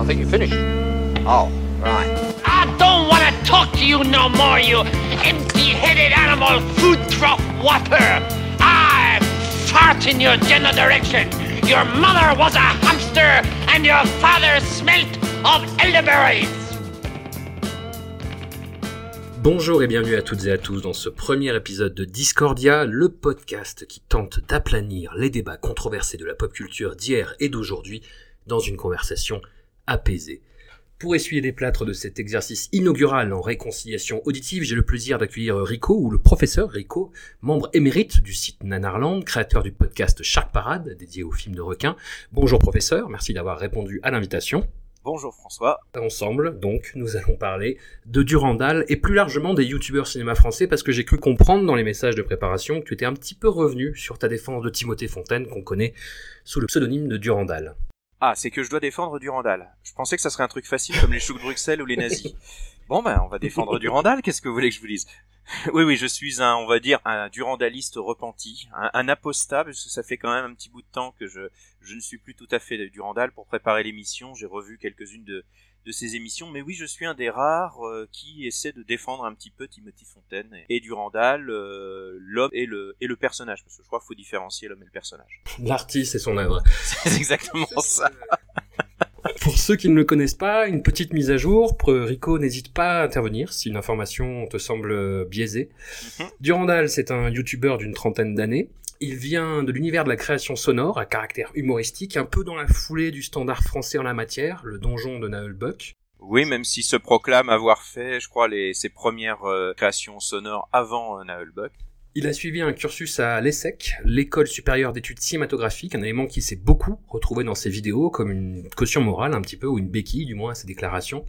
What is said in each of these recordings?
I think you finished. Oh, right. I don't want to talk to you no more, you empty-headed animal food trough whopper. I fart in your general direction. Your mother was a hamster and your father smelt of elderberries. Bonjour et bienvenue à toutes et à tous dans ce premier épisode de Discordia, le podcast qui tente d'aplanir les débats controversés de la pop culture d'hier et d'aujourd'hui dans une conversation apaisée. Pour essuyer les plâtres de cet exercice inaugural en réconciliation auditive, j'ai le plaisir d'accueillir Rico, ou le professeur Rico, membre émérite du site Nanarland, créateur du podcast Shark Parade, dédié aux films de requins. Bonjour professeur, merci d'avoir répondu à l'invitation. Bonjour François. Ensemble, donc, nous allons parler de Durandal et plus largement des youtubeurs cinéma français parce que j'ai cru comprendre dans les messages de préparation que tu étais un petit peu revenu sur ta défense de Timothée Fontaine qu'on connaît sous le pseudonyme de Durandal. Ah, c'est que je dois défendre Durandal. Je pensais que ça serait un truc facile comme les choux de Bruxelles ou les nazis. Bon ben, on va défendre Durandal, qu'est-ce que vous voulez que je vous dise? Oui, oui, je suis un, on va dire, un durandaliste repenti, un, un, apostat, parce que ça fait quand même un petit bout de temps que je, je ne suis plus tout à fait Durandal. Pour préparer l'émission, j'ai revu quelques-unes de, de ces émissions, mais oui, je suis un des rares euh, qui essaie de défendre un petit peu Timothy Fontaine et Durandal, euh, l'homme et le, et le personnage, parce que je crois qu'il faut différencier l'homme et le personnage. L'artiste et son œuvre. C'est exactement ça. Pour ceux qui ne le connaissent pas, une petite mise à jour. Rico, n'hésite pas à intervenir si une information te semble biaisée. Mm -hmm. Durandal, c'est un youtubeur d'une trentaine d'années. Il vient de l'univers de la création sonore à caractère humoristique, un peu dans la foulée du standard français en la matière, le donjon de Naël Buck. Oui, même s'il se proclame avoir fait, je crois, les, ses premières euh, créations sonores avant euh, Naël Buck. Il a suivi un cursus à l'ESSEC, l'école supérieure d'études cinématographiques, un élément qui s'est beaucoup retrouvé dans ses vidéos comme une caution morale un petit peu, ou une béquille du moins à ses déclarations.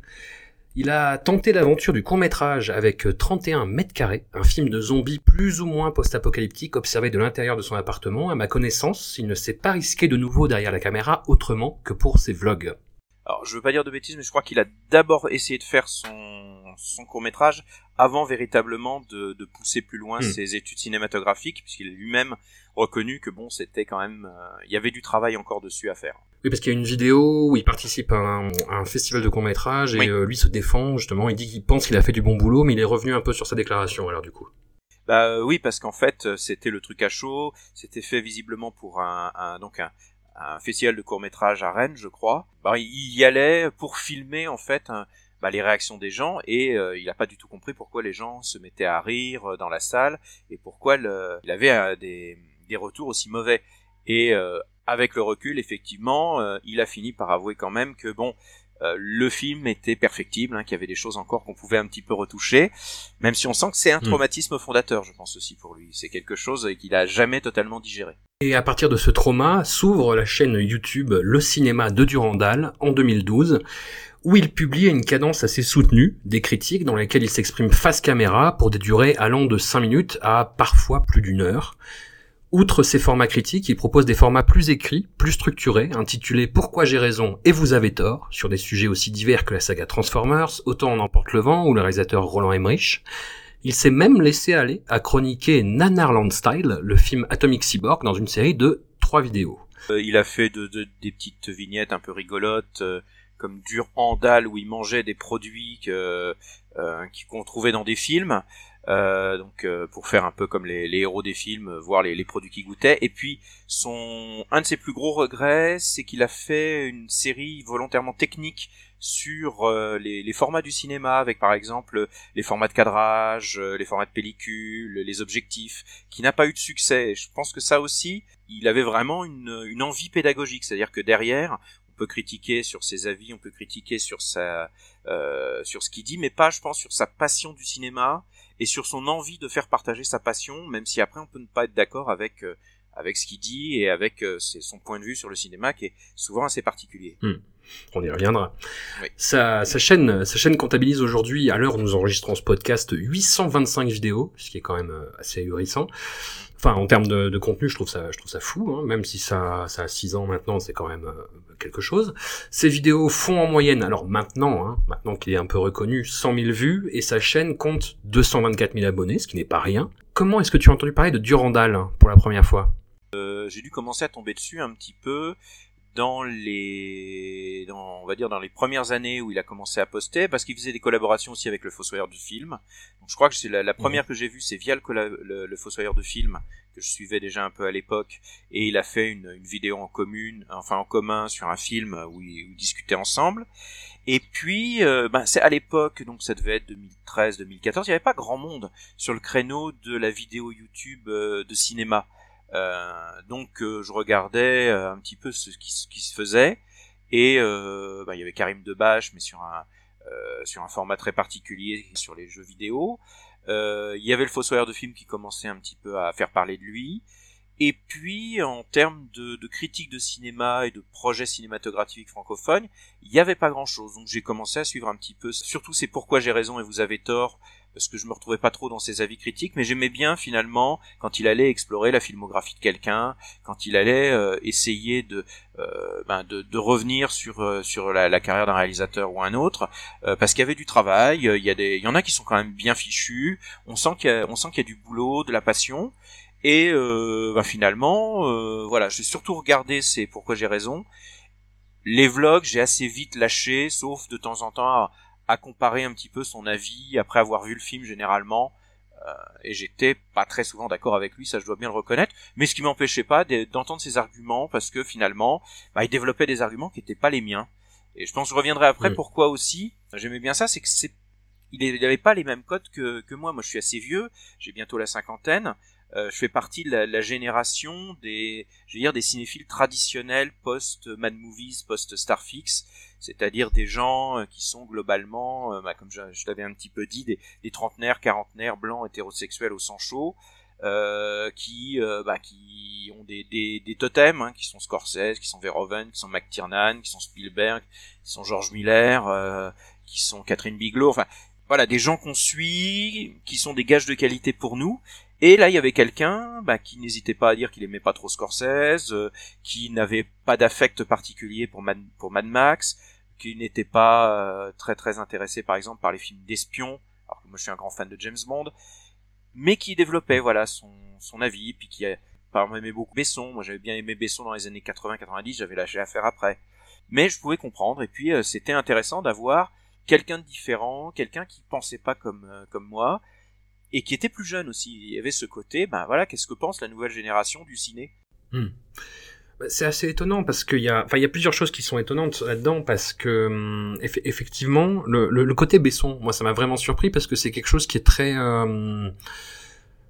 Il a tenté l'aventure du court-métrage avec 31 mètres carrés, un film de zombies plus ou moins post-apocalyptique observé de l'intérieur de son appartement. À ma connaissance, il ne s'est pas risqué de nouveau derrière la caméra autrement que pour ses vlogs. Alors, je veux pas dire de bêtises, mais je crois qu'il a d'abord essayé de faire son, son court-métrage avant véritablement de, de, pousser plus loin Hmm. mm. ses études cinématographiques, puisqu'il a lui-même reconnu que bon, c'était quand même, euh, il y avait du travail encore dessus à faire. Oui, parce qu'il y a une vidéo où il participe à un, à un festival de court-métrage et Oui. euh, lui se défend justement. Il dit qu'il pense qu'il a fait du bon boulot, mais il est revenu un peu sur sa déclaration alors du coup. Bah euh, oui, parce qu'en fait, euh, c'était le truc à chaud. C'était fait visiblement pour un, un donc un, un festival de court métrage à Rennes, je crois. Bah, il y allait pour filmer en fait bah, les réactions des gens et euh, il n'a pas du tout compris pourquoi les gens se mettaient à rire dans la salle et pourquoi le, il avait euh, des, des retours aussi mauvais. Et euh, avec le recul, effectivement, euh, il a fini par avouer quand même que bon, euh, le film était perfectible, hein, qu'il y avait des choses encore qu'on pouvait un petit peu retoucher, même si on sent que c'est un Mm. traumatisme fondateur, je pense aussi pour lui. C'est quelque chose qu'il a jamais totalement digéré. Et à partir de ce trauma, s'ouvre la chaîne YouTube Le Cinéma de Durandal en 2012, où il publie une cadence assez soutenue, des critiques dans lesquelles il s'exprime face caméra pour des durées allant de 5 minutes à parfois plus d'une heure. Outre ces formats critiques, il propose des formats plus écrits, plus structurés, intitulés Pourquoi j'ai raison et vous avez tort, sur des sujets aussi divers que la saga Transformers, Autant en emporte le vent ou le réalisateur Roland Emmerich. Il s'est même laissé aller à chroniquer Nanarland Style, le film Atomic Cyborg, dans une série de trois vidéos. Euh, il a fait de, de- des petites vignettes un peu rigolotes, euh, comme Dur Andal, où il mangeait des produits que, euh, qu'on trouvait dans des films. Euh, donc euh, pour faire un peu comme les, les héros des films, euh, voir les, les produits qu'il goûtait. Et puis son un de ses plus gros regrets, c'est qu'il a fait une série volontairement technique sur euh, les, les formats du cinéma, avec par exemple les formats de cadrage, euh, les formats de pellicule, les objectifs, qui n'a pas eu de succès. Je pense que ça aussi, il avait vraiment une, une envie pédagogique, c'est-à-dire que derrière, on peut critiquer sur ses avis, on peut critiquer sur sa, euh, sur ce qu'il dit, mais pas, je pense, sur sa passion du cinéma et sur son envie de faire partager sa passion, même si après on peut ne pas être d'accord avec euh, avec ce qu'il dit et avec euh, son point de vue sur le cinéma qui est souvent assez particulier. Hmm. On y reviendra. Oui. Sa, sa, chaîne, sa chaîne comptabilise aujourd'hui, à l'heure où nous enregistrons ce podcast, 825 vidéos, ce qui est quand même euh, assez ahurissant. Enfin, en termes de, de, contenu, je trouve ça, je trouve ça fou, hein, même si ça, ça a 6 ans maintenant, c'est quand même euh, quelque chose. Ces vidéos font en moyenne, alors maintenant, hein, maintenant qu'il est un peu reconnu, 100 000 vues, et sa chaîne compte 224 000 abonnés, ce qui n'est pas rien. Comment est-ce que tu as entendu parler de Durandal hein, pour la première fois? Euh, J'ai dû commencer à tomber dessus un petit peu dans les, dans, on va dire dans les premières années où il a commencé à poster, parce qu'il faisait des collaborations aussi avec le Fossoyeur du film. Donc, je crois que c'est la, la, première que j'ai vue, c'est via le, le, le, Fossoyeur de film que je suivais déjà un peu à l'époque, et il a fait une, une, vidéo en commune, enfin en commun sur un film où ils, où ils discutaient ensemble. Et puis, euh, ben, c'est à l'époque, donc ça devait être 2013-2014, il n'y avait pas grand monde sur le créneau de la vidéo YouTube euh, de cinéma. Euh, donc euh, je regardais euh, un petit peu ce qui, ce qui se faisait et bah, il y avait Karim Debache mais sur un sur un format très particulier sur les jeux vidéo. il y avait le Fossoyeur de film qui commençait un petit peu à faire parler de lui. Et puis, en termes de, de critique de cinéma et de projets cinématographiques francophones, il n'y avait pas grand-chose. Donc j'ai commencé à suivre un petit peu. Surtout, c'est pourquoi j'ai raison et vous avez tort parce que je me retrouvais pas trop dans ses avis critiques, mais j'aimais bien finalement quand il allait explorer la filmographie de quelqu'un, quand il allait euh, essayer de, euh, ben de, de revenir sur euh, sur la, carrière d'un réalisateur ou un autre, parce qu'il y avait du travail, il y a des, il y en a qui sont quand même bien fichus, on sent qu'il y a, sent qu'il y a du boulot, de la passion, et ben finalement, voilà, j'ai surtout regardé, c'est pourquoi j'ai raison. Les vlogs, j'ai assez vite lâché, sauf de temps en temps à comparer un petit peu son avis après avoir vu le film généralement. Euh, et j'étais pas très souvent d'accord avec lui, ça je dois bien le reconnaître, mais ce qui m'empêchait pas d'entendre ses arguments parce que finalement, bah, il développait des arguments qui étaient pas les miens. Et je pense que je reviendrai après pourquoi aussi. J'aimais bien ça, c'est que c'est il n'avait pas les mêmes codes que, que moi. Moi, je suis assez vieux, j'ai bientôt la cinquantaine. Euh, je fais partie de la, la, génération des, je veux dire, des cinéphiles traditionnels post Mad Movies, post Starfix, c'est-à-dire des gens euh, qui sont globalement, euh, bah, comme je, t'avais un petit peu dit, des, trentenaires, quarantenaires, blancs, hétérosexuels au sang chaud, euh, qui, bah, qui ont des totems, hein, qui sont Scorsese, qui sont Verhoeven, qui sont McTiernan, qui sont Spielberg, qui sont George Miller, qui sont Catherine Bigelow, enfin voilà, des gens qu'on suit, qui sont des gages de qualité pour nous, et là, il y avait quelqu'un bah, qui n'hésitait pas à dire qu'il aimait pas trop Scorsese, euh, qui n'avait pas d'affect particulier pour Mad, pour Mad Max, qui n'était pas euh, très très intéressé par exemple par les films d'espions, alors que moi je suis un grand fan de James Bond, mais qui développait voilà son, son avis, puis qui par exemple aimé beaucoup Besson, moi j'avais bien aimé Besson dans les années 80-90, j'avais lâché l'affaire après. Mais je pouvais comprendre, et puis euh, c'était intéressant d'avoir quelqu'un de différent, quelqu'un qui pensait pas comme, comme moi, et qui était plus jeune aussi. Il y avait ce côté, ben voilà, qu'est-ce que pense la nouvelle génération du ciné? Hmm. Bah, c'est assez étonnant parce qu'il y a, enfin, il y a plusieurs choses qui sont étonnantes là-dedans parce que hum, effectivement, le, le, côté Besson, moi, ça m'a vraiment surpris parce que c'est quelque chose qui est très, euh,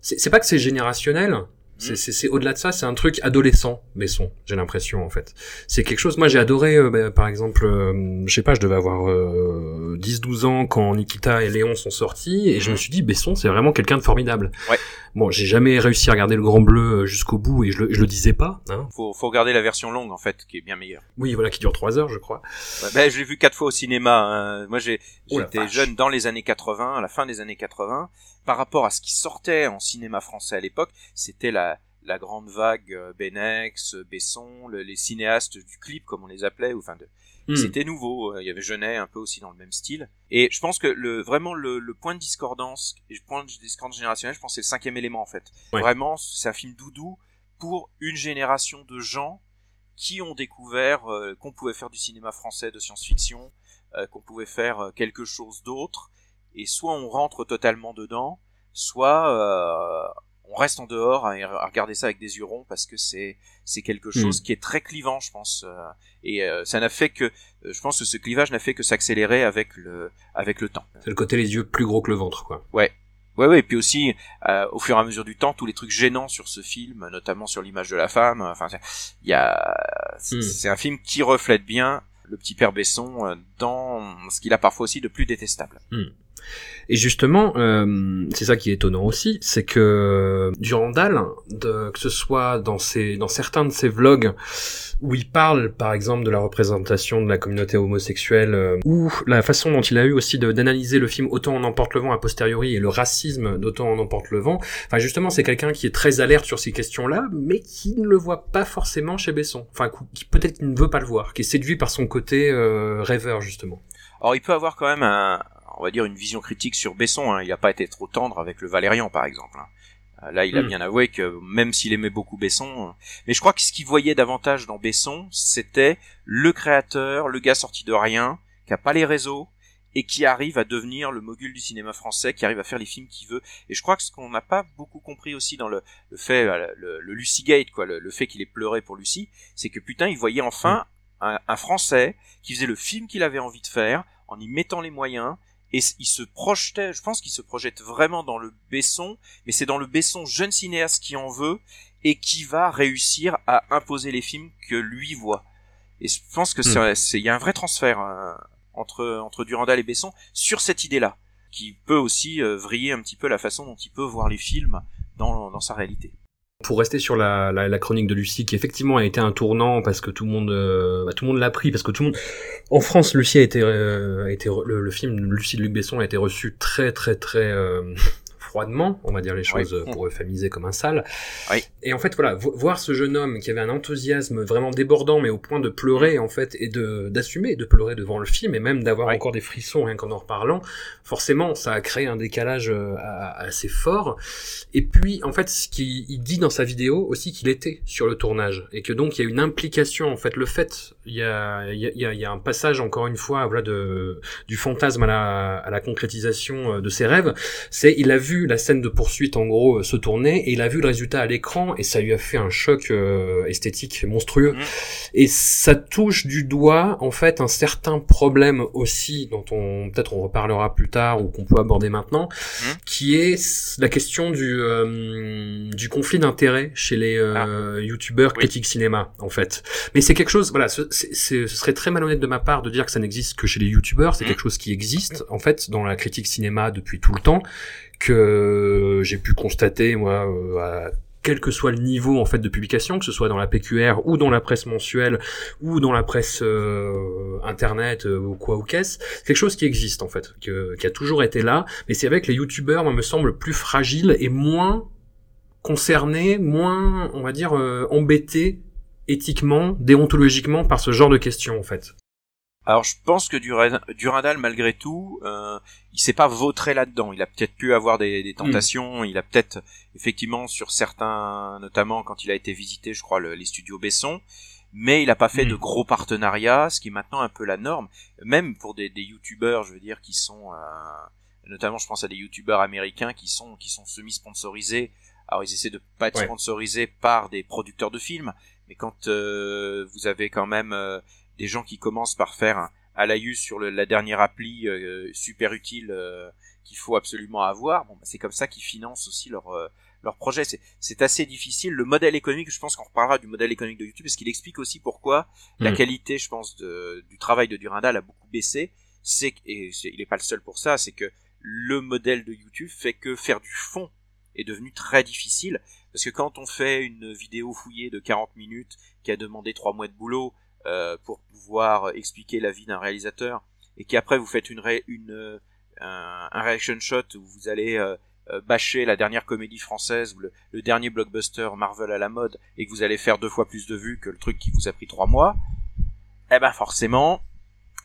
c'est pas que c'est générationnel, c'est, c'est, au-delà de ça, c'est un truc adolescent, Besson, j'ai l'impression en fait. C'est quelque chose, moi j'ai adoré, euh, bah, par exemple, euh, je sais pas, je devais avoir euh, 10-12 ans quand Nikita et Léon sont sortis, et je me suis dit, Besson c'est vraiment quelqu'un de formidable. Ouais. Bon, j'ai jamais réussi à regarder le Grand Bleu euh, jusqu'au bout, et je le, je le disais pas. Hein. Faut, faut regarder la version longue en fait, qui est bien meilleure. Oui, voilà, qui dure 3 heures je crois. Ouais, ben, je l'ai vu quatre fois au cinéma. Hein. Moi j'ai, j'étais jeune dans les années 80, à la fin des années 80. Par rapport à ce qui sortait en cinéma français à l'époque, c'était la la grande vague euh, Benex, Besson, les cinéastes du clip comme on les appelait, enfin de, hmm. c'était nouveau. Euh, il y avait Genet un peu aussi dans le même style. Et je pense que le vraiment le, le point de discordance, le point de discordance générationnelle, je pense c'est le cinquième élément en fait. Vraiment, c'est un film doudou pour une génération de gens qui ont découvert euh, qu'on pouvait faire du cinéma français de science-fiction, qu'on pouvait faire quelque chose d'autre, et soit on rentre totalement dedans, soit on reste en dehors à, regarder ça avec des yeux ronds parce que c'est c'est quelque hmm. chose qui est très clivant, je pense. Euh, et euh, ça n'a fait que, euh, je pense que ce clivage n'a fait que s'accélérer avec le avec le temps. C'est le côté les yeux plus gros que le ventre, quoi. Ouais. Ouais, ouais, et puis aussi, au fur et à mesure du temps, tous les trucs gênants sur ce film, notamment sur l'image de la femme, enfin, il y a, hmm. c'est un film qui reflète bien le petit père Besson dans ce qu'il a parfois aussi de plus détestable. Hmm. Et justement, euh, c'est ça qui est étonnant aussi, c'est que Durandal, de, que ce soit dans ses, dans certains de ses vlogs où il parle, par exemple, de la représentation de la communauté homosexuelle, euh, ou la façon dont il a eu aussi d'analyser le film Autant en emporte le vent a posteriori et le racisme d'Autant en emporte le vent. Enfin, justement, c'est quelqu'un qui est très alerte sur ces questions-là, mais qui ne le voit pas forcément chez Besson. Enfin, qui peut-être ne veut pas le voir, qui est séduit par son côté euh, rêveur justement. Alors, il peut avoir quand même un, on va dire une vision critique sur Besson. Hein. Il n'a pas été trop tendre avec le Valérian, par exemple. Hein. Euh, là, il a hmm. bien avoué que même s'il aimait beaucoup Besson, euh, mais je crois que ce qu'il voyait davantage dans Besson, c'était le créateur, le gars sorti de rien, qui a pas les réseaux et qui arrive à devenir le mogul du cinéma français, qui arrive à faire les films qu'il veut. Et je crois que ce qu'on n'a pas beaucoup compris aussi dans le, fait, euh, le, le, Lucy Gate, quoi, le, fait qu'il ait pleuré pour Lucie, c'est que putain, il voyait enfin hmm. un, un Français qui faisait le film qu'il avait envie de faire, en y mettant les moyens, et il se projetait, je pense qu'il se projette vraiment dans le Besson, mais c'est dans le Besson jeune cinéaste qui en veut et qui va réussir à imposer les films que lui voit. Et je pense que hmm. c'est, il y a un vrai transfert hein, entre entre Durandal et Besson sur cette idée-là, qui peut aussi euh, vriller un petit peu la façon dont il peut voir les films dans, dans sa réalité. Pour rester sur la, la, chronique de Lucie, qui effectivement a été un tournant parce que tout le monde, euh, bah, tout le monde l'a pris, parce que tout le monde, en France, Lucie a été, euh, a été le, le, film Lucie de Luc Besson a été reçu très très très euh, froidement, on va dire les choses euh, pour euphémiser comme un sale. Oui. Et en fait, voilà, voir ce jeune homme qui avait un enthousiasme vraiment débordant, mais au point de pleurer en fait et de d'assumer de pleurer devant le film et même d'avoir encore des frissons rien qu'en en reparlant, forcément, ça a créé un décalage euh, assez fort. Et puis, en fait, ce qu'il dit dans sa vidéo aussi qu'il était sur le tournage et que donc il y a une implication. En fait, le fait, il y a y a, y a un passage encore une fois, voilà, de du fantasme à la à la concrétisation euh, de ses rêves. C'est il a vu la scène de poursuite en gros euh, se tourner et il a vu le résultat à l'écran et ça lui a fait un choc euh, esthétique monstrueux. Mmh. Et ça touche du doigt en fait un certain problème aussi dont on peut-être on reparlera plus tard ou qu'on peut aborder maintenant, mmh. qui est la question du euh, du conflit d'intérêts chez les ah. youtubeurs critiques cinéma en fait. Mais c'est quelque chose voilà, ce, ce serait très malhonnête de ma part de dire que ça n'existe que chez les youtubeurs, c'est mmh. quelque chose qui existe en fait dans la critique cinéma depuis tout le temps que j'ai pu constater moi euh, à quel que soit le niveau en fait de publication, que ce soit dans la PQR ou dans la presse mensuelle ou dans la presse euh, internet euh, ou quoi ou qu'est-ce, quelque chose qui existe en fait, que, qui a toujours été là, mais c'est avec les youtubeurs, moi me semble plus fragile et moins concerné, moins on va dire embêté éthiquement, déontologiquement par ce genre de questions en fait. Alors je pense que Durandal, malgré tout, euh, il s'est pas vautré là-dedans. Il a peut-être pu avoir des, des tentations. Il a peut-être effectivement sur certains, notamment quand il a été visité, je crois, les studios Besson, mais il a pas fait de hmm. gros partenariats, ce qui est maintenant un peu la norme, même pour des, des youtubeurs, je veux dire, qui sont, euh, notamment, je pense à des youtubeurs américains qui sont qui sont semi-sponsorisés. Alors ils essaient de pas être sponsorisés par des producteurs de films, mais quand euh, vous avez quand même euh, des gens qui commencent par faire un, à l'AIU sur la dernière appli euh, super utile euh, qu'il faut absolument avoir. Bon, bah, c'est comme ça qu'ils financent aussi leur euh, leur projet. C'est assez difficile. Le modèle économique, je pense qu'on reparlera du modèle économique de YouTube, parce qu'il explique aussi pourquoi la mm. qualité, je pense, de, du travail de Durandal a beaucoup baissé. C'est et il n'est pas le seul pour ça, c'est que le modèle de YouTube fait que faire du fond est devenu très difficile parce que quand on fait une vidéo fouillée de 40 minutes qui a demandé trois mois de boulot euh, pour pouvoir expliquer la vie d'un réalisateur et qu'après vous faites une, une euh, un, un, reaction shot où vous allez euh, bâcher la dernière comédie française ou le, dernier blockbuster Marvel à la mode et que vous allez faire deux fois plus de vues que le truc qui vous a pris trois mois, eh ben forcément,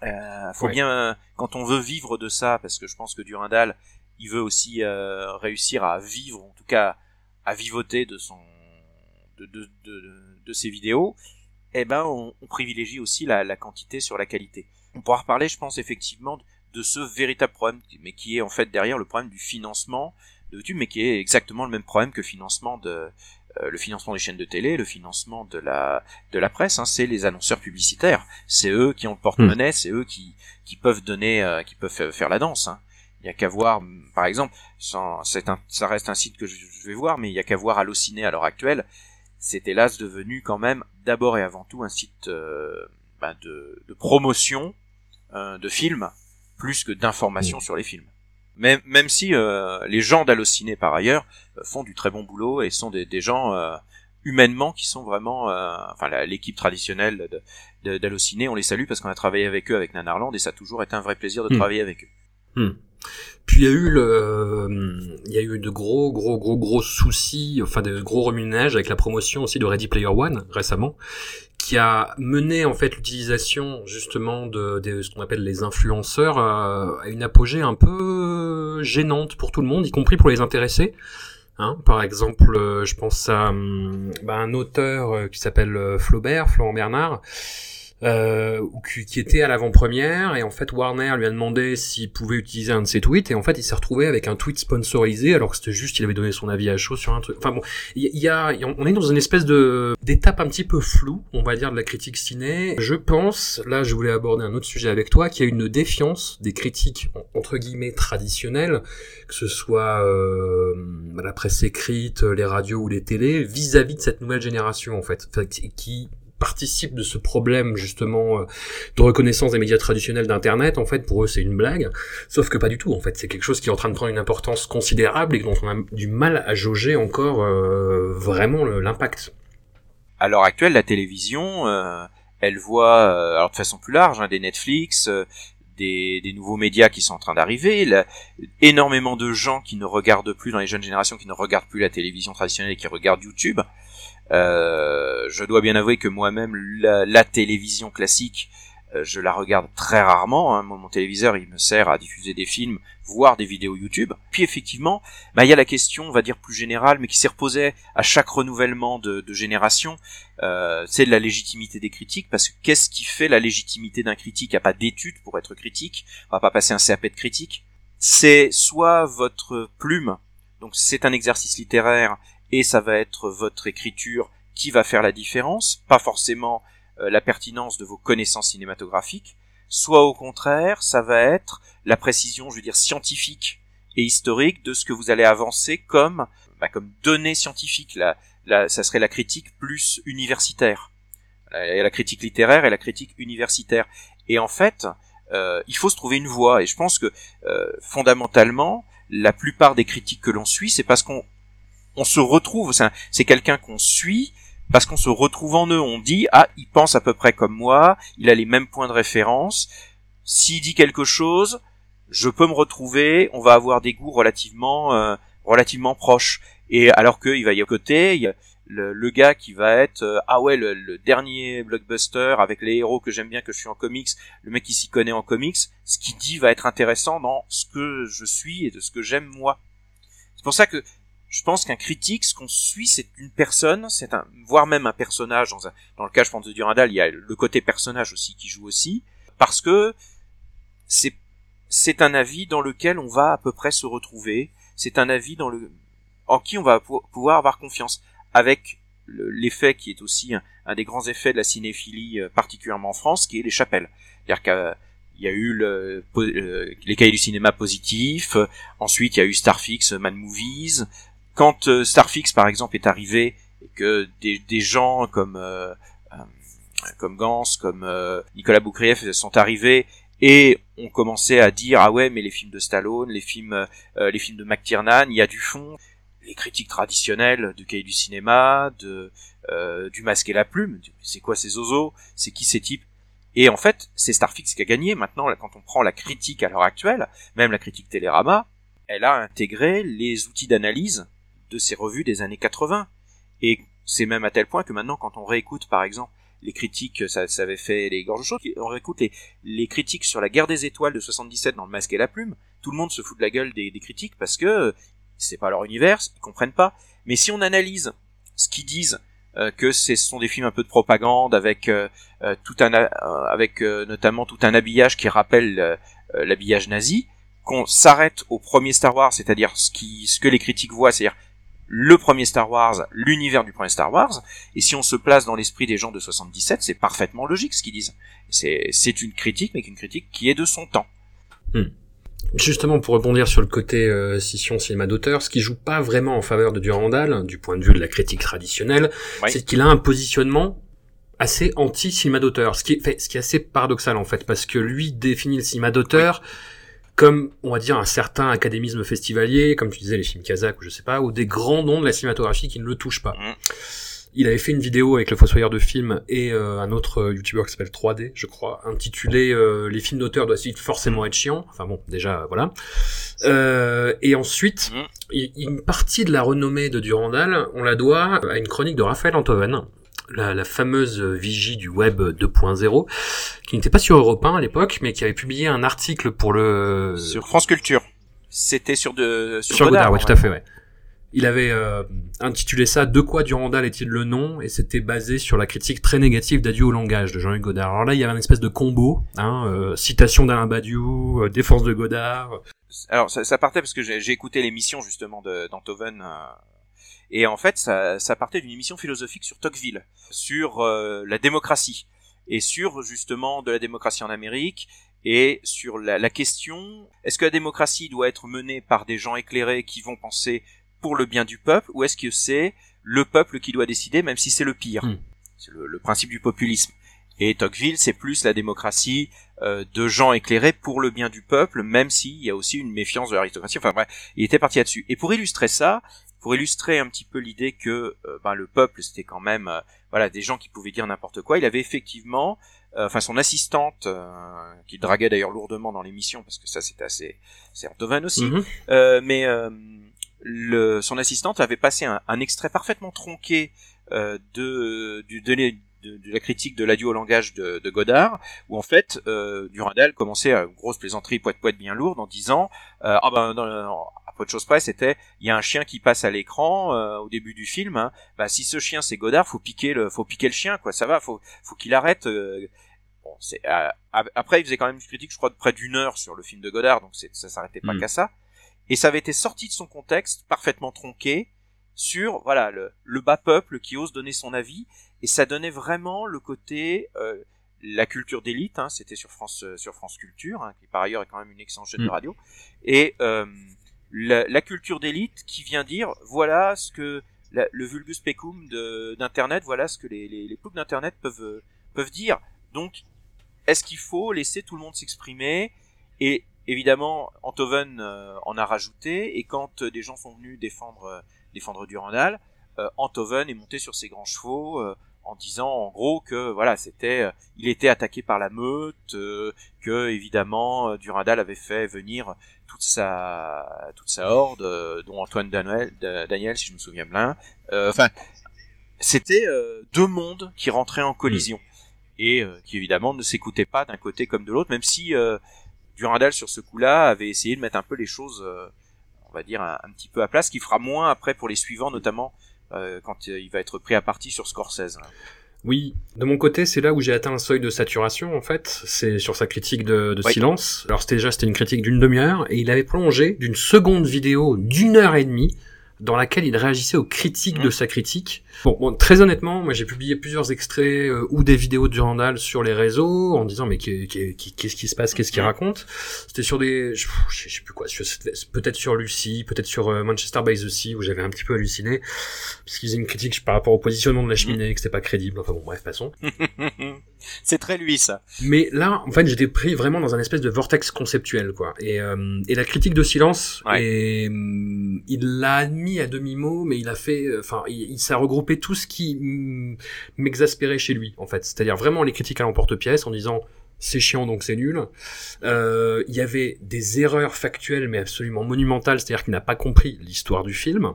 euh, faut bien quand on veut vivre de ça, parce que je pense que Durandal, il veut aussi euh, réussir à vivre, en tout cas à vivoter de son de, de, de, de ses vidéos eh ben on, privilégie aussi la, quantité sur la qualité. On pourra reparler, je pense, effectivement de ce véritable problème, mais qui est en fait derrière le problème du financement de YouTube, mais qui est exactement le même problème que le financement de euh, le financement des chaînes de télé, le financement de la de la presse. Hein, c'est les annonceurs publicitaires. C'est eux qui ont le porte-monnaie, hmm. c'est eux qui qui peuvent donner, euh, qui peuvent faire la danse. Hein. Il y a qu'à voir, par exemple, un, ça reste un site que je, je vais voir, mais il y a qu'à voir Allociné à l'heure actuelle c'est hélas devenu quand même d'abord et avant tout un site euh, bah, de, promotion euh, de films plus que d'information mm. sur les films. Même, même si euh, les gens d'Allociné par ailleurs font du très bon boulot et sont des, des gens humainement qui sont vraiment, euh, enfin l'équipe traditionnelle de- de- d'Allociné, on les salue parce qu'on a travaillé avec eux avec Nanarland et ça a toujours été un vrai plaisir de Hmm. travailler avec eux. Puis il y a eu le, il y a eu de gros, gros, gros, gros soucis, enfin de gros remue-ménage avec la promotion aussi de Ready Player One récemment, qui a mené en fait l'utilisation justement de, de ce qu'on appelle les influenceurs euh, à une apogée un peu gênante pour tout le monde, y compris pour les intéressés. Hein, par exemple, euh, je pense à hum, bah, un auteur euh, qui s'appelle Flaubert, Florent Bernard, euh, qui, qui était à l'avant-première et en fait Warner lui a demandé s'il pouvait utiliser un de ses tweets et en fait il s'est retrouvé avec un tweet sponsorisé alors que c'était juste il avait donné son avis à chaud sur un truc. Enfin bon, il y, a, on est dans une espèce de d'étape un petit peu floue, on va dire de la critique ciné. Je pense, là je voulais aborder un autre sujet avec toi, qu'il y a une défiance des critiques en- entre guillemets traditionnelles, que ce soit euh, la presse écrite, les radios ou les télés, vis-à-vis de cette nouvelle génération en fait, qui- qui participe de ce problème justement euh, de reconnaissance des médias traditionnels d'internet en fait pour eux c'est une blague. Sauf que pas du tout en fait. C'est quelque chose qui est en train de prendre une importance considérable et dont on a du mal à jauger encore euh, vraiment l'impact. À l'heure actuelle, la télévision, euh, elle voit, euh, alors de façon plus large, hein, des Netflix, euh, des, des nouveaux médias qui sont en train d'arriver, énormément de gens qui ne regardent plus dans les jeunes générations, qui ne regardent plus la télévision traditionnelle et qui regardent YouTube. Euh, je dois bien avouer que moi-même, la, télévision classique, euh, je la regarde très rarement. hein. Mon, téléviseur, il me sert à diffuser des films, voire des vidéos YouTube. Puis effectivement, bah, il y a la question, on va dire plus générale, mais qui s'est reposée à chaque renouvellement de, de génération, euh, c'est de la légitimité des critiques, parce que qu'est-ce qui fait la légitimité d'un critique? Il n'y a pas d'études pour être critique, on va pas passer un CAP de critique. C'est soit votre plume, donc c'est un exercice littéraire, et ça va être votre écriture qui va faire la différence, pas forcément euh, la pertinence de vos connaissances cinématographiques, soit au contraire, ça va être la précision, je veux dire, scientifique et historique de ce que vous allez avancer comme, bah, comme données scientifiques. La, la, ça serait la critique plus universitaire. Euh, Il y a la critique littéraire et la critique universitaire. Et en fait, euh, il faut se trouver une voie. Et je pense que euh, fondamentalement, la plupart des critiques que l'on suit, c'est parce qu'on on se retrouve. C'est un- C'est quelqu'un qu'on suit parce qu'on se retrouve en eux. On dit ah, il pense à peu près comme moi, il a les mêmes points de référence. S'il dit quelque chose, je peux me retrouver. On va avoir des goûts relativement euh, relativement proches. Et alors qu'il va y avoir côté, il y a le, le gars qui va être euh, ah ouais le, le dernier blockbuster avec les héros que j'aime bien que je suis en comics, le mec qui s'y connaît en comics, ce qu'il dit va être intéressant dans ce que je suis et de ce que j'aime moi. C'est pour ça que je pense qu'un critique, ce qu'on suit, c'est une personne, c'est un, voire même un personnage. Dans, un- dans le cas, je pense de Durandal, il y a le côté personnage aussi qui joue aussi, parce que c'est c'est un avis dans lequel on va à peu près se retrouver. C'est un avis dans le en qui on va pou- pouvoir avoir confiance, avec le- l'effet qui est aussi un, des grands effets de la cinéphilie, euh, particulièrement en France, qui est les chapelles. C'est-à-dire qu'il y a eu le, euh, les cahiers du cinéma positifs, euh, ensuite il y a eu Starfix, Mad Movies. Quand euh, Starfix, par exemple, est arrivé, et que des, des gens comme euh, euh, comme Gans, comme euh, Nicolas Boukrieff sont arrivés et ont commencé à dire ah ouais mais les films de Stallone, les films euh, les films de McTiernan, il y a du fond. Les critiques traditionnelles du cahier du cinéma, de euh, du masque et la plume, c'est quoi ces oiseaux, c'est qui ces types et en fait, c'est Starfix qui a gagné. Maintenant, quand on prend la critique à l'heure actuelle, même la critique Télérama, elle a intégré les outils d'analyse de ces revues des années 80. Et c'est même à tel point que maintenant, quand on réécoute, par exemple, les critiques, ça, ça avait fait les gorges chaudes, on réécoute les, les critiques sur la guerre des étoiles de 77 dans le masque et la plume, tout le monde se fout de la gueule des, des critiques parce que c'est pas leur univers, ils comprennent pas. Mais si on analyse ce qu'ils disent, euh, que ce sont des films un peu de propagande avec euh, euh, tout un euh, avec euh, notamment tout un habillage qui rappelle euh, l'habillage nazi, qu'on s'arrête au premier Star Wars, c'est-à-dire ce qui ce que les critiques voient, c'est-à-dire le premier Star Wars, l'univers du premier Star Wars, et si on se place dans l'esprit des gens de 77, c'est parfaitement logique ce qu'ils disent. C'est une critique, mais une critique qui est de son temps. Justement, pour rebondir sur le côté euh, scission cinéma d'auteur, ce qui joue pas vraiment en faveur de Durandal, du point de vue de la critique traditionnelle, Oui. c'est qu'il a un positionnement assez anti-cinéma d'auteur, ce qui est, fait, ce qui est assez paradoxal en fait, parce que lui définit le cinéma d'auteur comme on va dire un certain académisme festivalier, comme tu disais les films kazakhs ou je sais pas, ou des grands noms de la cinématographie qui ne le touchent pas. Mm. Il avait fait une vidéo avec le Fossoyeur de films et euh, un autre euh, youtubeur qui s'appelle 3D, je crois, intitulé euh, Les films d'auteur doivent forcément être chiants. Enfin bon, déjà voilà. Euh, et ensuite, Mm. une partie de la renommée de Durandal, on la doit à une chronique de Raphaël Antoven, la, la fameuse vigie du web 2.0, qui n'était pas sur Europe 1 à l'époque, mais qui avait publié un article pour le Sur France Culture. C'était sur de sur, sur Godard, ouais. tout à fait, ouais. Il avait euh, intitulé ça De quoi Durandal est-il le nom? Et c'était basé sur la critique très négative d'Adieu au langage de Jean-Luc Godard. Alors là, il y avait une espèce de combo, hein, euh, citation d'Alain Badiou, euh, défense de Godard. Alors ça, ça partait parce que j'ai écouté l'émission justement de d'Antoven euh, et en fait ça, ça partait d'une émission philosophique sur Tocqueville, sur euh, la démocratie et sur justement de la démocratie en Amérique et sur la, la question est-ce que la démocratie doit être menée par des gens éclairés qui vont penser pour le bien du peuple ou est-ce que c'est le peuple qui doit décider même si c'est le pire Hmm. C'est le, le principe du populisme. Et Tocqueville, c'est plus la démocratie euh, de gens éclairés pour le bien du peuple, même s'il y a aussi une méfiance de l'aristocratie. Enfin bref, il était parti là-dessus. Et pour illustrer ça, pour illustrer un petit peu l'idée que euh, ben, le peuple, c'était quand même euh, voilà des gens qui pouvaient dire n'importe quoi, il avait effectivement, euh, enfin son assistante, qui draguait d'ailleurs lourdement dans l'émission, parce que ça c'était assez... C'est Antoven aussi, Mhm. euh, mais euh, le, son assistante avait passé un, un extrait parfaitement tronqué euh, de, du, de, de, de la critique de l'adieu au langage de, de Godard, où en fait euh, Durandal commençait à une grosse plaisanterie poète poète bien lourde en disant euh, ah ben à peu de choses près c'était il y a un chien qui passe à l'écran euh, au début du film hein, bah si ce chien c'est Godard faut piquer le faut piquer le chien quoi ça va faut faut qu'il arrête euh, bon c'est euh, après il faisait quand même une critique je crois de près d'une heure sur le film de Godard donc ça s'arrêtait pas Mm. qu'à ça. Et ça avait été sorti de son contexte parfaitement tronqué sur voilà le, le bas peuple qui ose donner son avis et ça donnait vraiment le côté euh, la culture d'élite hein, c'était sur France euh, sur France Culture hein, qui par ailleurs est quand même une excellente chaîne de Mm. radio. Et euh, la, la culture d'élite qui vient dire voilà ce que la- le vulgus pecum d'internet voilà ce que les les, les d'internet peuvent euh, peuvent dire. Donc est-ce qu'il faut laisser tout le monde s'exprimer? Et évidemment Antoven euh, en a rajouté. Et quand euh, des gens sont venus défendre euh, défendre Durandal euh, Antoven est monté sur ses grands chevaux euh, en disant en gros que voilà c'était euh, il était attaqué par la meute euh, que évidemment euh, Durandal avait fait venir toute sa toute sa horde euh, dont Antoine Daniel, Da- Daniel si je me souviens bien. Euh, enfin c'était euh, deux mondes qui rentraient en collision et euh, qui évidemment ne s'écoutaient pas d'un côté comme de l'autre même si euh, Durandal sur ce coup-là avait essayé de mettre un peu les choses euh, on va dire un, un petit peu à place, qui fera moins après pour les suivants, notamment euh, quand euh, il va être pris à partie sur Scorsese. Oui, de mon côté, c'est là où j'ai atteint un seuil de saturation, en fait. C'est sur sa critique de, de Oui. silence. Alors, c'était déjà, c'était une critique d'une demi-heure, et il avait prolongé d'une seconde vidéo d'une heure et demie, dans laquelle il réagissait aux critiques de sa critique. Bon, bon, très honnêtement, moi, j'ai publié plusieurs extraits euh, ou des vidéos de Durandal sur les réseaux, en disant, mais qu'est- qu'est- qu'est-ce qui se passe, qu'est-ce qu'il Mhm. raconte C'était sur des... Je, je sais plus quoi, peut-être sur Lucie, peut-être sur euh, Manchester by the Sea, où j'avais un petit peu halluciné, parce qu'ils faisaient une critique par rapport au positionnement de la cheminée, que c'était pas crédible, enfin bon, bref, passons. C'est très lui ça. Mais là, en fait, j'étais pris vraiment dans un espèce de vortex conceptuel, quoi. Et, euh, et la critique de silence, Ouais. et, hum, il l'a admis à demi-mot, mais il a fait, euh, enfin, il, il s'est regroupé tout ce qui hum, m'exaspérait chez lui, en fait. C'est-à-dire vraiment les critiques à l'emporte-pièce en disant c'est chiant donc c'est nul. Euh, Il y avait des erreurs factuelles mais absolument monumentales, c'est-à-dire qu'il n'a pas compris l'histoire du film.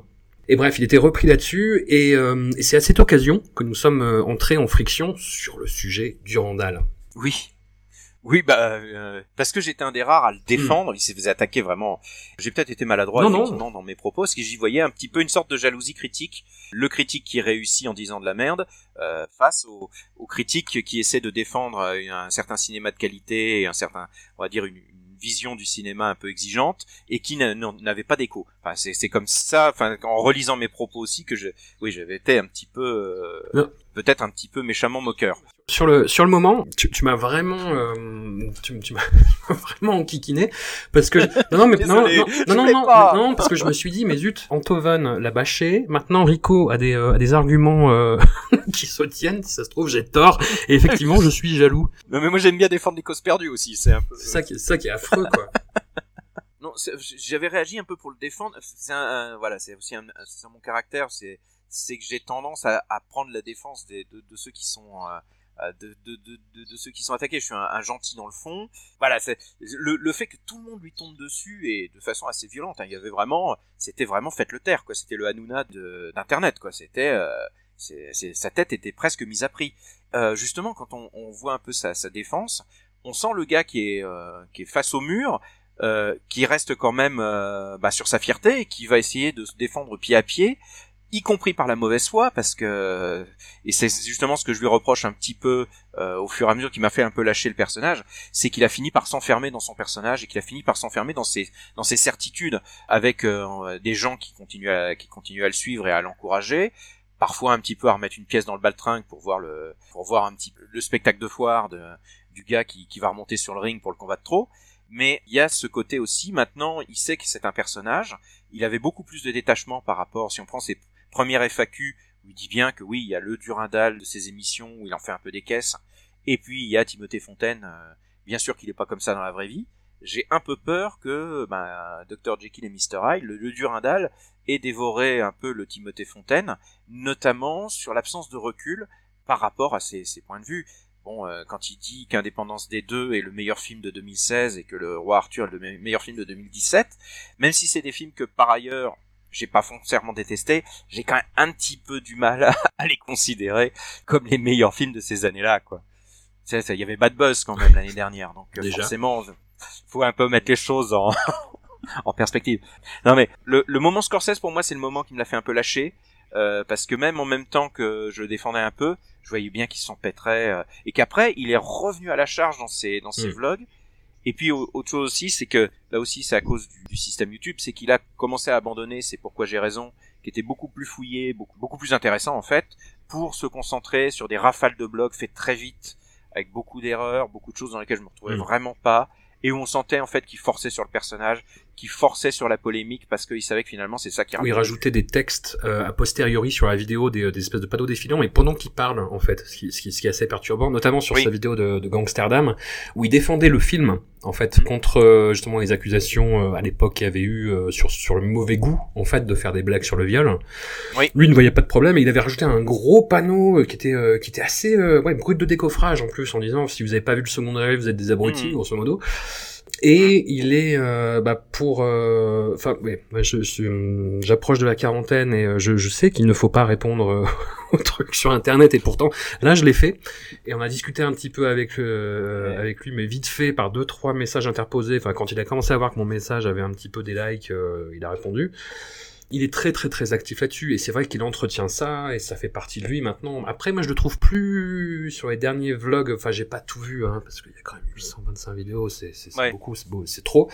Et bref, il était repris là-dessus, et, euh, et c'est à cette occasion que nous sommes euh, entrés en friction sur le sujet du Randall. Oui. Oui, bah euh, parce que j'étais un des rares à le défendre, il s'est fait attaquer vraiment. J'ai peut-être été maladroit Non, non. dans mes propos, parce que j'y voyais un petit peu une sorte de jalousie critique. Le critique qui réussit en disant de la merde euh, face au, au critique qui essaie de défendre euh, un certain cinéma de qualité et un certain, on va dire une vision du cinéma un peu exigeante et qui n'avait pas d'écho. Enfin, c'est c'est comme ça. Enfin, en relisant mes propos aussi que je, oui, j'avais été un petit peu, euh, peut-être un petit peu méchamment moqueur. Sur le sur le moment, tu, tu m'as vraiment euh, tu, tu m'as vraiment enquiquiné parce que je- non non mais non Désolé, non non non, non, parce que je me suis dit mais zut Antoven l'a bâché maintenant Rico a des euh, a des arguments euh, qui se tiennent si ça se trouve j'ai tort et effectivement je suis jaloux Non, mais moi j'aime bien défendre les causes perdues aussi. C'est un peu. c'est ça qui c'est ça qui est affreux quoi non, j'avais réagi un peu pour le défendre. C'est un, voilà, c'est aussi un, mon caractère, c'est c'est que j'ai tendance à, à, prendre la défense des, de, de, ceux qui sont euh, de, de, de, de, ceux qui sont attaqués. Je suis un, gentil dans le fond. Voilà, c'est le, le, fait que tout le monde lui tombe dessus et de façon assez violente. Hein. Il y avait vraiment, c'était vraiment faites le taire, quoi. C'était le Hanouna d'internet, quoi. C'était, euh, c'est, sa tête était presque mise à prix. Euh, justement, quand on, voit un peu sa, sa, défense, on sent le gars qui est, euh, qui est face au mur, euh, qui reste quand même bah, sur sa fierté et qui va essayer de se défendre pied à pied y compris par la mauvaise foi, parce que et c'est justement ce que je lui reproche un petit peu euh, au fur et à mesure qu'il m'a fait un peu lâcher le personnage, c'est qu'il a fini par s'enfermer dans son personnage et qu'il a fini par s'enfermer dans ses dans ses certitudes avec euh, des gens qui continuent à qui continuent à le suivre et à l'encourager, parfois un petit peu à remettre une pièce dans le baltringue pour voir le pour voir un petit peu le spectacle de foire de, du gars qui, qui va remonter sur le ring pour le combat de trop. Mais il y a ce côté aussi, maintenant, il sait que c'est un personnage, il avait beaucoup plus de détachement par rapport, si on prend ses première FAQ où il dit bien que oui, il y a le Durandal de ses émissions où il en fait un peu des caisses, et puis il y a Timothée Fontaine, euh, bien sûr qu'il n'est pas comme ça dans la vraie vie. J'ai un peu peur que ben, Dr Jekyll et Mr Hyde, le, Durandal, ait dévoré un peu le Timothée Fontaine, notamment sur l'absence de recul par rapport à ses, points de vue. Bon, euh, quand il dit qu'Indépendance des deux est le meilleur film de 2016 et que Le Roi Arthur est le meilleur film de 2017, même si c'est des films que par ailleurs j'ai pas foncièrement détesté, j'ai quand même un petit peu du mal à, les considérer comme les meilleurs films de ces années-là, quoi. il y avait Bad Buzz quand même l'année dernière, donc euh, Déjà. forcément, faut un peu mettre les choses en, en perspective. Non mais le, le moment Scorsese pour moi c'est le moment qui me l'a fait un peu lâcher, euh, parce que même en même temps que je le défendais un peu, je voyais bien qu'il s'empêtrait euh, et qu'après il est revenu à la charge dans ses dans ses mm. vlogs et puis autre chose aussi, c'est que là aussi c'est à cause du, système YouTube, c'est qu'il a commencé à abandonner, c'est pourquoi j'ai raison, qui était beaucoup plus fouillé, beaucoup, beaucoup plus intéressant en fait, pour se concentrer sur des rafales de blogs faits très vite, avec beaucoup d'erreurs, beaucoup de choses dans lesquelles je me retrouvais mm. vraiment pas, et où on sentait en fait qu'il forçait sur le personnage, qu'il forçait sur la polémique parce qu'il savait que finalement c'est ça qui. Oui, il rajoutait des textes euh, a posteriori sur la vidéo, des, des espèces de panneaux défilants, mais pendant qu'il parle en fait, ce qui, ce qui, ce qui, est assez perturbant, notamment sur sa vidéo de, de Gangsterdam, où il défendait le film en fait mm. contre euh, justement les accusations euh, à l'époque qu'il y avait eu sur sur le mauvais goût en fait de faire des blagues sur le viol. Oui. Lui ne voyait pas de problème et il avait rajouté un gros panneau qui était qui était assez ouais brut de décoffrage en plus en disant si vous avez pas vu le second degré vous êtes des abrutis mm. grosso modo. Et il est euh, bah, pour, euh, enfin, oui, je, j'approche de la quarantaine et euh, je, je sais qu'il ne faut pas répondre aux trucs sur Internet. Et pourtant, là, je l'ai fait et on a discuté un petit peu avec avec lui, mais vite fait par deux trois messages interposés. Enfin, quand il a commencé à voir que mon message avait un petit peu des likes, il a répondu il est très très très actif là-dessus et c'est vrai qu'il entretient ça et ça fait partie de lui maintenant. Après moi je le trouve plus sur les derniers vlogs, enfin j'ai pas tout vu hein, parce qu'il y a quand même 825 vidéos, c'est beaucoup, c'est beau, c'est trop.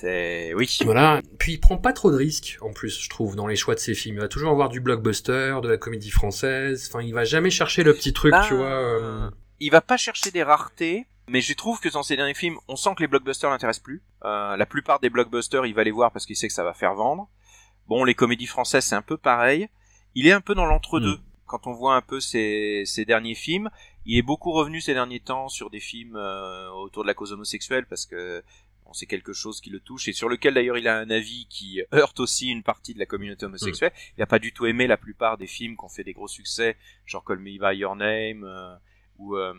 C'est oui. Voilà. Puis il prend pas trop de risques en plus, je trouve, dans les choix de ses films. Il va toujours avoir du blockbuster, de la comédie française. Enfin, il va jamais chercher le petit truc, tu vois. Euh. Il va pas chercher des raretés. Mais je trouve que dans ses derniers films, on sent que les blockbusters l'intéressent plus. Euh, la plupart des blockbusters, il va les voir parce qu'il sait que ça va faire vendre. Bon, les comédies françaises, c'est un peu pareil. Il est un peu dans l'entre-deux. Mm. Quand on voit un peu ses, ses, derniers films, il est beaucoup revenu ces derniers temps sur des films euh, autour de la cause homosexuelle parce que bon, c'est quelque chose qui le touche et sur lequel d'ailleurs il a un avis qui heurte aussi une partie de la communauté homosexuelle. Mm. Il n'a pas du tout aimé la plupart des films qui ont fait des gros succès, genre Call Me By Your Name euh, ou euh,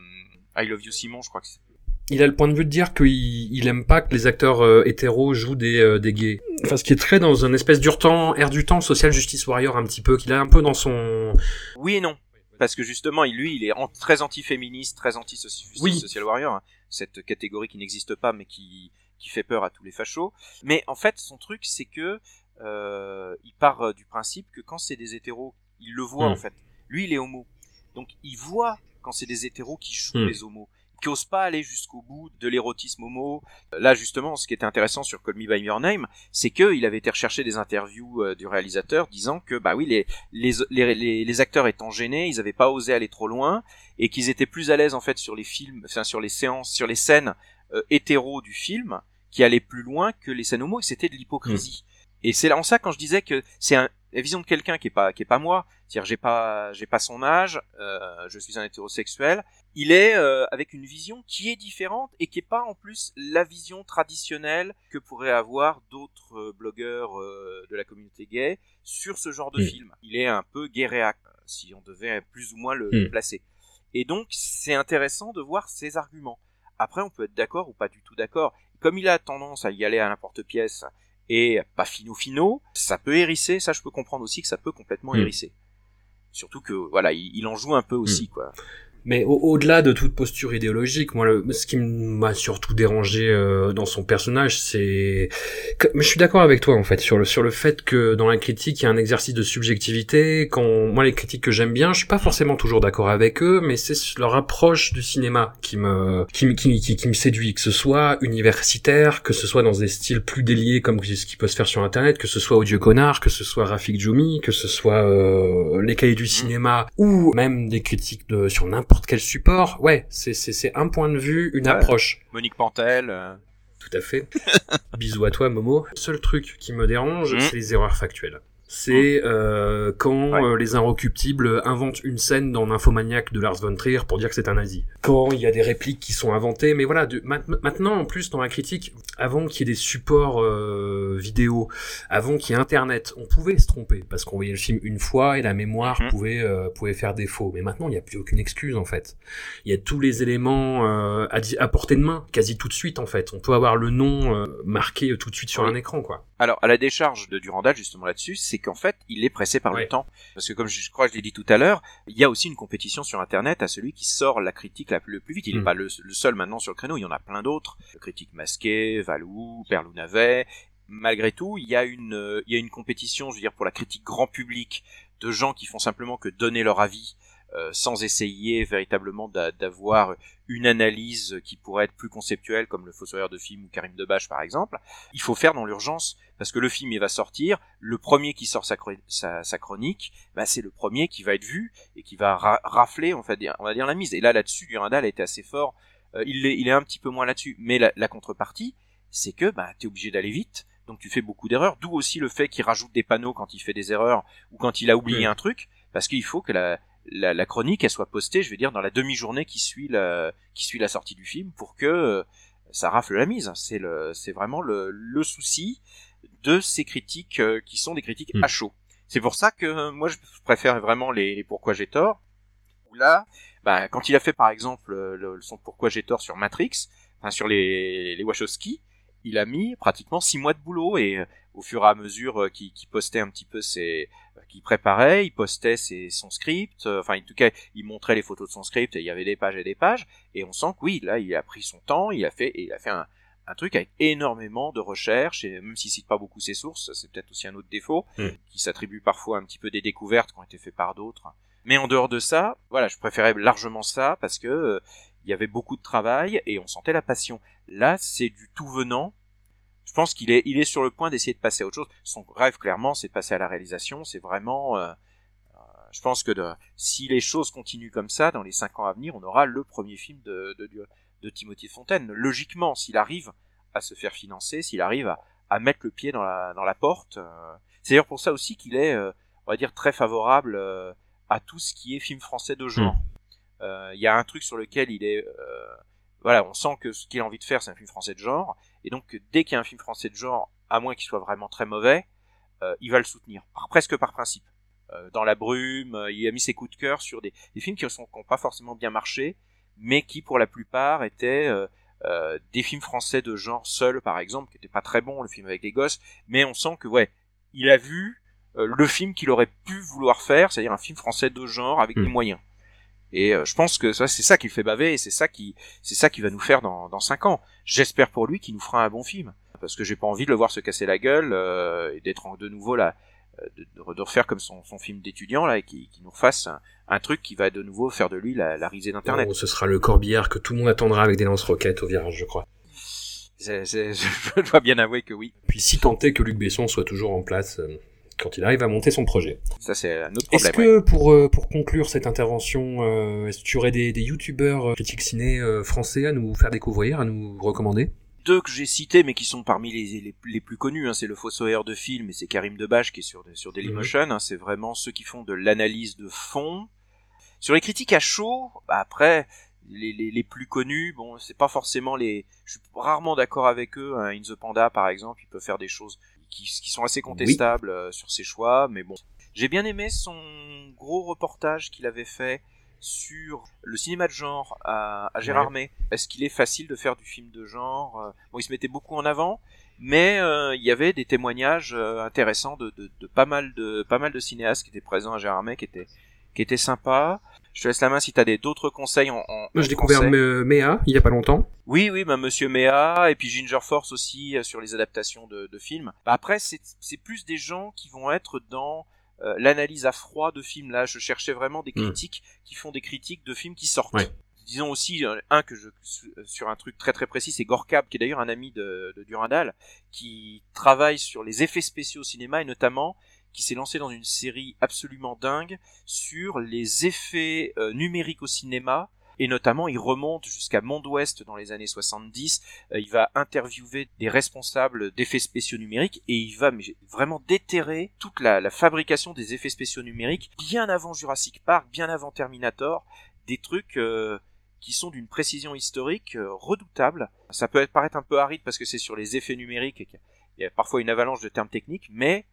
I Love You Simon, je crois que c'est il a le point de vue de dire qu'il il aime pas que les acteurs euh, hétéros jouent des, euh, des gays. Enfin, ce qui est très dans un espèce temps, air du temps, social justice warrior un petit peu, qu'il a un peu dans son... Oui et non. Parce que justement, lui, il est très anti-féministe, très anti-social warrior. Hein. Cette catégorie qui n'existe pas, mais qui, qui fait peur à tous les fachos. Mais en fait, son truc, c'est que euh, il part euh, du principe que quand c'est des hétéros, il le voit hmm. en fait. Lui, il est homo. Donc, il voit quand c'est des hétéros qui jouent hmm. les homos qui osent pas aller jusqu'au bout de l'érotisme homo. Là, justement, ce qui était intéressant sur Call Me By Your Name, c'est qu'il avait été rechercher des interviews euh, du réalisateur disant que, bah oui, les, les, les, les acteurs étant gênés, ils avaient pas osé aller trop loin et qu'ils étaient plus à l'aise, en fait, sur les films, enfin, sur les séances, sur les scènes euh, hétéro du film, qui allaient plus loin que les scènes homo et c'était de l'hypocrisie. Mm. Et c'est en ça quand je disais que c'est un, la vision de quelqu'un qui est pas qui est pas moi, c'est-à-dire j'ai pas j'ai pas son âge, euh, je suis un hétérosexuel, il est euh, avec une vision qui est différente et qui est pas en plus la vision traditionnelle que pourraient avoir d'autres euh, blogueurs euh, de la communauté gay sur ce genre de Mm. film. Il est un peu gay réac, si on devait plus ou moins le, le placer. Et donc c'est intéressant de voir ses arguments. Après on peut être d'accord ou pas du tout d'accord. Comme il a tendance à y aller à n'importe-pièce et pas fino fino, ça peut hérisser, ça je peux comprendre aussi que ça peut complètement Mm. hérisser. Surtout que voilà, il, il en joue un peu aussi quoi. Mais au- au-delà de toute posture idéologique, moi, le- ce qui m'a surtout dérangé euh, dans son personnage, c'est, mais je suis d'accord avec toi en fait sur le sur le fait que dans la critique, il y a un exercice de subjectivité. Quand moi les critiques que j'aime bien, je suis pas forcément toujours d'accord avec eux, mais c'est leur approche du cinéma qui me qui, me- qui, qui, qui me séduit, que ce soit universitaire, que ce soit dans des styles plus déliés comme ce qui peut se faire sur internet, que ce soit Audio Connard, que ce soit Rafik Djoumi, que ce soit euh, les cahiers du cinéma ou même des critiques de sur n'importe quel support. Ouais, c'est c'est c'est un point de vue, une Ouais. approche. Monique Pantel, euh, Tout à fait. Bisous à toi, Momo. Le seul truc qui me dérange, Mm. c'est les erreurs factuelles. C'est euh, quand Ouais. euh, les inrecuptibles inventent une scène dans Nymphomaniac de Lars von Trier pour dire que c'est un nazi. Quand il y a des répliques qui sont inventées, mais voilà, de, ma- maintenant en plus dans la critique, avant qu'il y ait des supports euh, vidéo, avant qu'il y ait Internet, on pouvait se tromper parce qu'on voyait le film une fois et la mémoire Mhm. pouvait euh, pouvait faire défaut. Mais maintenant, il n'y a plus aucune excuse en fait. Il y a tous les éléments euh, à, à portée de main, quasi tout de suite en fait. On peut avoir le nom euh, marqué tout de suite sur un écran quoi. Alors, à la décharge de Durandal, justement là-dessus, c'est qu'en fait, il est pressé par Ouais. le temps. Parce que, comme je, je crois que je l'ai dit tout à l'heure, il y a aussi une compétition sur Internet à celui qui sort la critique la, le plus vite. Il n'est Mm. pas le, le seul maintenant sur le créneau, il y en a plein d'autres. Critique masqué, Valou, Perlou Navet. Malgré tout, il y a une, euh, il y a une compétition, je veux dire, pour la critique grand public de gens qui font simplement que donner leur avis euh, sans essayer véritablement d'a- d'avoir une analyse qui pourrait être plus conceptuelle, comme le Fossoyeur de film ou Karim Debache par exemple. Il faut faire dans l'urgence parce que le film il va sortir, le premier qui sort sa, chro- sa, sa chronique, bah, c'est le premier qui va être vu et qui va ra- rafler on va dire, on va dire la mise. Et là là-dessus, Durandal a été assez fort. Euh, il, est, il est un petit peu moins là-dessus, mais la, la contrepartie, c'est que bah, tu es obligé d'aller vite, donc tu fais beaucoup d'erreurs. D'où aussi le fait qu'il rajoute des panneaux quand il fait des erreurs ou quand il a oublié un truc, parce qu'il faut que la, la, la chronique elle soit postée, je vais dire, dans la demi-journée qui suit la qui suit la sortie du film pour que euh, ça rafle la mise. C'est le c'est vraiment le, le souci de ces critiques euh, qui sont des critiques Mm. à chaud. C'est pour ça que euh, moi je préfère vraiment les, les pourquoi j'ai tort. Où là, bah, quand il a fait par exemple le, le son pourquoi j'ai tort sur Matrix, enfin sur les les Wachowski, il a mis pratiquement six mois de boulot et euh, au fur et à mesure euh, qu'il postait un petit peu ses euh, qu'il préparait, il postait ses, son script, euh, enfin en tout cas il montrait les photos de son script et il y avait des pages et des pages et on sent que oui là il a pris son temps, il a fait et il a fait un, un truc avec énormément de recherches et même s'il cite pas beaucoup ses sources, c'est peut-être aussi un autre défaut Mm. qui s'attribue parfois un petit peu des découvertes qui ont été faites par d'autres. Mais en dehors de ça, voilà, je préférais largement ça parce que euh, il y avait beaucoup de travail et on sentait la passion. Là, c'est du tout venant. Je pense qu'il est, il est sur le point d'essayer de passer à autre chose. Son rêve, clairement, c'est de passer à la réalisation. C'est vraiment, euh, euh, je pense que de, si les choses continuent comme ça, dans les cinq ans à venir, on aura le premier film de, de, de, Timothy Fontaine. Logiquement, s'il arrive à se faire financer, s'il arrive à, mettre le pied dans la, dans la porte. euh, c'est d'ailleurs pour ça aussi qu'il est, on va dire, très favorable à tout ce qui est film français de genre. Euh, Il y a un truc sur lequel il est, euh, voilà, on sent que ce qu'il a envie de faire, c'est un film français de genre, et donc dès qu'il y a un film français de genre, à moins qu'il soit vraiment très mauvais, euh, il va le soutenir, par, presque par principe. Euh, dans la brume, euh, il a mis ses coups de cœur sur des, des films qui n'ont pas forcément bien marché, mais qui pour la plupart étaient euh, euh, des films français de genre seul, par exemple, qui n'étaient pas très bons, le film avec les gosses, mais on sent que ouais, il a vu euh, le film qu'il aurait pu vouloir faire, c'est-à-dire un film français de genre avec des moyens. Et euh, je pense que ça, c'est ça qui le fait baver, et c'est ça qui, c'est ça qui va nous faire dans, dans cinq ans. J'espère pour lui qu'il nous fera un bon film, parce que j'ai pas envie de le voir se casser la gueule euh, et d'être de nouveau là, euh, de, de, refaire comme son, son film d'étudiant là, et qui, qui nous refasse un, un truc qui va de nouveau faire de lui la, la risée d'internet. Oh, ce sera le corbillard que tout le monde attendra avec des lance-roquettes au virage, je crois. C'est- c'est- je dois bien avouer que oui. Puis si tant est que Luc Besson soit toujours en place euh, quand il arrive à monter son projet. Ça c'est un autre Est-ce problème. ouais. que pour euh, pour conclure cette intervention, euh, est-ce que tu aurais des, des youtubeurs euh, critiques ciné français à nous faire découvrir, à nous recommander? Deux que j'ai cités, mais qui sont parmi les, les, les plus connus, hein, c'est le Fossoyeur de film et c'est Karim Debache qui est sur, sur Dailymotion. Hein, c'est vraiment ceux qui font de l'analyse de fond. Sur les critiques à chaud, bah après, les, les, les, plus connus, bon, c'est pas forcément les. Je suis rarement d'accord avec eux. Hein. In the Panda, par exemple, il peut faire des choses qui, qui sont assez contestables euh, sur ses choix, mais bon. J'ai bien aimé son gros reportage qu'il avait fait sur le cinéma de genre à, à Gérard ouais. Est-ce qu'il est facile de faire du film de genre euh, Bon, il se mettait beaucoup en avant, mais euh, il y avait des témoignages euh, intéressants de, de, de, pas mal de pas mal de cinéastes qui étaient présents à Gérard qui étaient qui étaient sympas. Je te laisse la main si tu as des d'autres conseils en, en Moi, j'ai découvert Méa il y a pas longtemps. Oui, oui, bah Monsieur Méa et puis Ginger Force aussi euh, sur les adaptations de, de films. Bah, après, c'est c'est plus des gens qui vont être dans euh, l'analyse à froid de films. Là, je cherchais vraiment des critiques mmh. qui font des critiques de films qui sortent. Ouais. Disons aussi un que je sur un truc très très précis, c'est Gorkab qui est d'ailleurs un ami de, de Durandal qui travaille sur les effets spéciaux au cinéma et notamment qui s'est lancé dans une série absolument dingue sur les effets euh, numériques au cinéma. Et notamment il remonte jusqu'à Monde Ouest dans les années 70, euh, il va interviewer des responsables d'effets spéciaux numériques et il va vraiment déterrer toute la, fabrication des effets spéciaux numériques bien avant Jurassic Park, bien avant Terminator, des trucs euh, qui sont d'une précision historique redoutable. Ça peut paraître un peu aride parce que c'est sur les effets numériques et qu'il y a parfois une avalanche de termes techniques, mais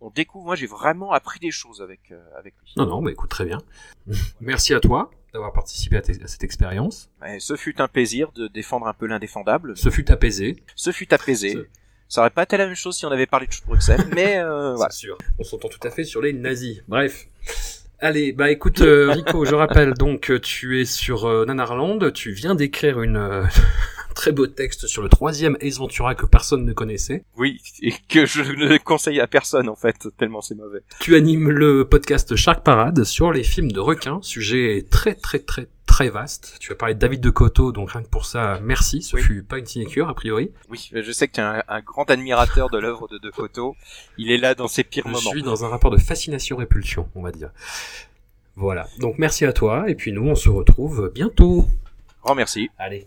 on découvre, moi j'ai vraiment appris des choses avec, euh, avec lui. Non, non, bah écoute, très bien. Merci à toi d'avoir participé à, à, cette expérience. Ouais, ce fut un plaisir de défendre un peu l'indéfendable. Ce fut apaisé. Ce fut apaisé. Ce... Ça aurait pas été la même chose si on avait parlé de Bruxelles, mais euh, voilà. sûr. On s'entend tout à fait sur les nazis. Bref. Allez, bah écoute euh, Rico, je rappelle donc tu es sur euh, Nanarland, tu viens d'écrire une euh, très beau texte sur le troisième Ace Ventura que personne ne connaissait. Oui, et que je ne conseille à personne en fait, tellement c'est mauvais. Tu animes le podcast Shark Parade sur les films de requins, sujet très très très très vaste. Tu as parlé de David de Coteau, donc rien que pour ça, merci. Ce oui. fut pas une sinécure, a priori. Oui, je sais que tu es un, un, grand admirateur de l'œuvre de de Coteau. Il est là dans ses pires je moments. Je suis dans un rapport de fascination-répulsion, on va dire. Voilà. Donc merci à toi, et puis nous, on se retrouve bientôt. Grand merci. Allez.